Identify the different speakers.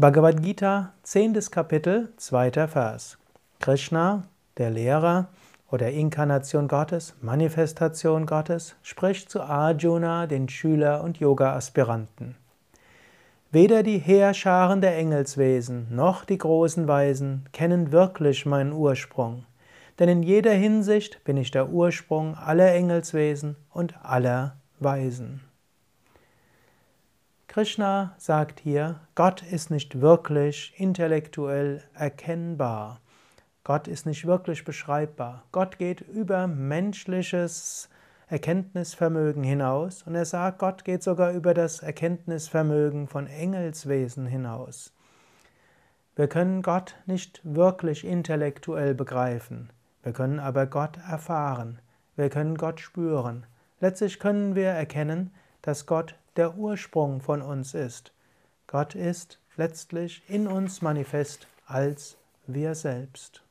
Speaker 1: Bhagavad Gita, 10. Kapitel, 2. Vers. Krishna, der Lehrer oder Inkarnation Gottes, Manifestation Gottes, spricht zu Arjuna, den Schüler und Yoga-Aspiranten. Weder die Heerscharen der Engelswesen noch die großen Weisen kennen wirklich meinen Ursprung, denn in jeder Hinsicht bin ich der Ursprung aller Engelswesen und aller Weisen. Krishna sagt hier, Gott ist nicht wirklich intellektuell erkennbar. Gott ist nicht wirklich beschreibbar. Gott geht über menschliches Erkenntnisvermögen hinaus und er sagt, Gott geht sogar über das Erkenntnisvermögen von Engelswesen hinaus. Wir können Gott nicht wirklich intellektuell begreifen, wir können aber Gott erfahren, wir können Gott spüren. Letztlich können wir erkennen, dass Gott der Ursprung von uns ist. Gott ist letztlich in uns manifest als wir selbst.